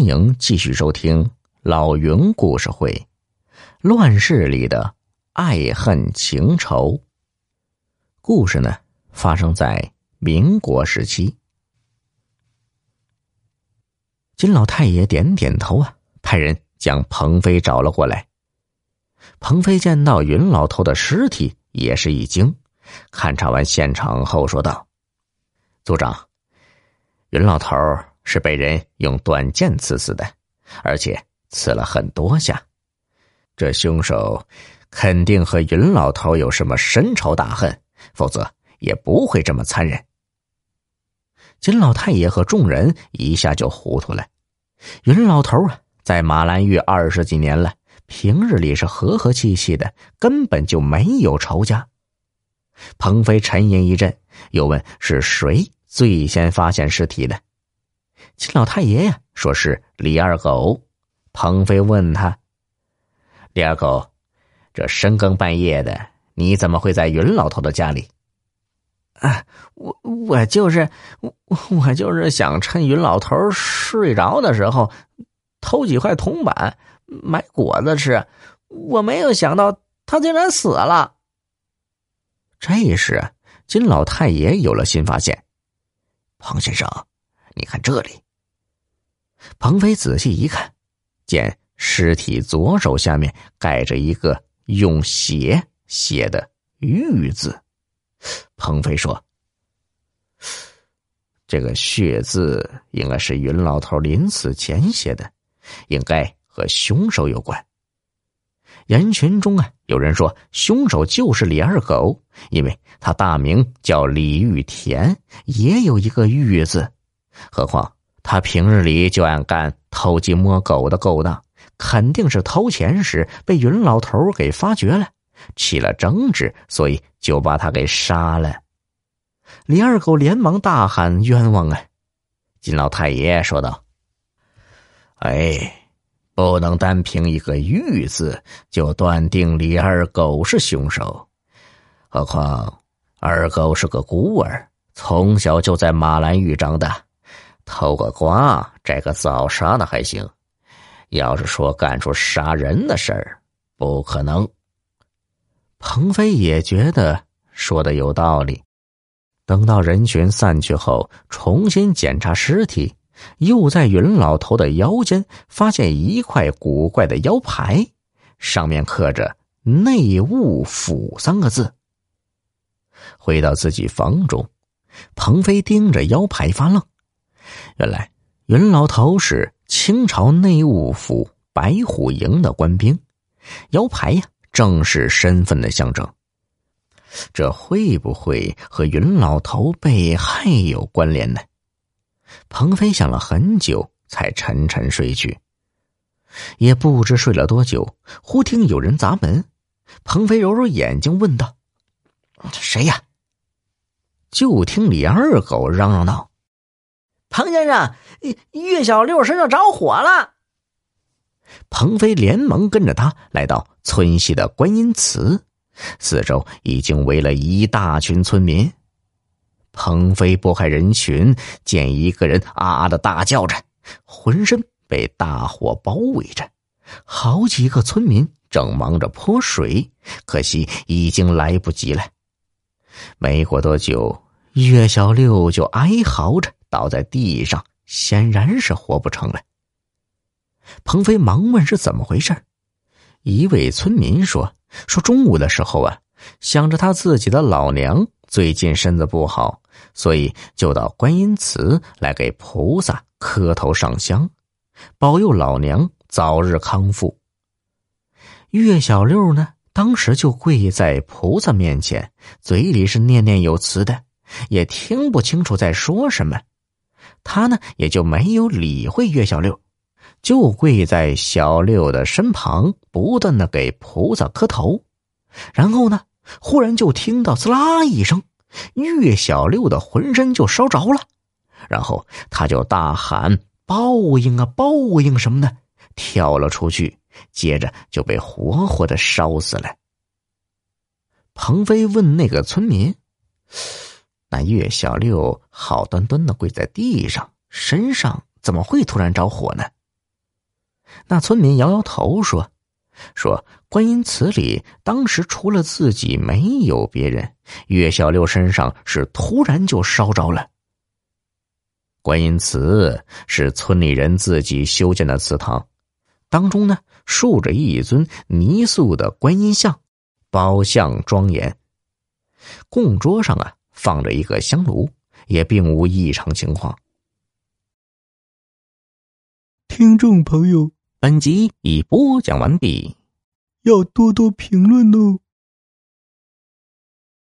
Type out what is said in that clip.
欢迎继续收听老云故事会，《乱世里的爱恨情仇》。故事呢，发生在民国时期。金老太爷点点头啊，派人将彭飞找了过来。彭飞见到云老头的尸体，也是一惊，勘察完现场后说道：“组长，云老头。”是被人用短剑刺死的，而且刺了很多下。这凶手肯定和云老头有什么深仇大恨，否则也不会这么残忍。金老太爷和众人一下就糊涂了。云老头啊，在马兰峪二十几年了，平日里是和和气气的，根本就没有仇家。彭飞沉吟一阵，又问：“是谁最先发现尸体的？”金老太爷呀，说是李二狗。彭飞问他：“李二狗，这深更半夜的，你怎么会在云老头的家里？”啊，我我就是我我就是想趁云老头睡着的时候，偷几块铜板买果子吃。我没有想到他竟然死了。这时，金老太爷有了新发现。彭先生，你看这里。彭飞仔细一看，见尸体左手下面盖着一个用血写的“玉”字。彭飞说：“这个血字应该是云老头临死前写的，应该和凶手有关。”人群中啊，有人说凶手就是李二狗，因为他大名叫李玉田，也有一个“玉”字。何况。他平日里就爱干偷鸡摸狗的勾当，肯定是偷钱时被云老头给发觉了，起了争执，所以就把他给杀了。李二狗连忙大喊：“冤枉啊！”金老太爷说道：“哎，不能单凭一个‘玉’字就断定李二狗是凶手，何况二狗是个孤儿，从小就在马兰峪长大。”偷个瓜，摘个枣啥的还行，要是说干出杀人的事儿，不可能。鹏飞也觉得说的有道理。等到人群散去后，重新检查尸体，又在云老头的腰间发现一块古怪的腰牌，上面刻着“内务府”三个字。回到自己房中，鹏飞盯着腰牌发愣。原来，云老头是清朝内务府白虎营的官兵，腰牌呀，正是身份的象征。这会不会和云老头被害有关联呢？鹏飞想了很久，才沉沉睡去。也不知睡了多久，忽听有人砸门。鹏飞揉揉眼睛，问道：“谁呀？”就听李二狗嚷嚷道。彭先生，岳小六身上着火了。彭飞连忙跟着他来到村西的观音祠，四周已经围了一大群村民。彭飞拨开人群，见一个人啊啊的大叫着，浑身被大火包围着，好几个村民正忙着泼水，可惜已经来不及了。没过多久，岳小六就哀嚎着。倒在地上，显然是活不成了。鹏飞忙问是怎么回事一位村民说：“说中午的时候啊，想着他自己的老娘最近身子不好，所以就到观音祠来给菩萨磕头上香，保佑老娘早日康复。”岳小六呢，当时就跪在菩萨面前，嘴里是念念有词的，也听不清楚在说什么。他呢，也就没有理会岳小六，就跪在小六的身旁，不断的给菩萨磕头。然后呢，忽然就听到“滋啦”一声，岳小六的浑身就烧着了。然后他就大喊：“报应啊，报应什么的！”跳了出去，接着就被活活的烧死了。鹏飞问那个村民。那岳小六好端端的跪在地上，身上怎么会突然着火呢？那村民摇摇头说：“说观音祠里当时除了自己没有别人，岳小六身上是突然就烧着了。观音祠是村里人自己修建的祠堂，当中呢竖着一尊泥塑的观音像，宝相庄严。供桌上啊放着一个香炉，也并无异常情况。”听众朋友，本集已播讲完毕，要多多评论哦。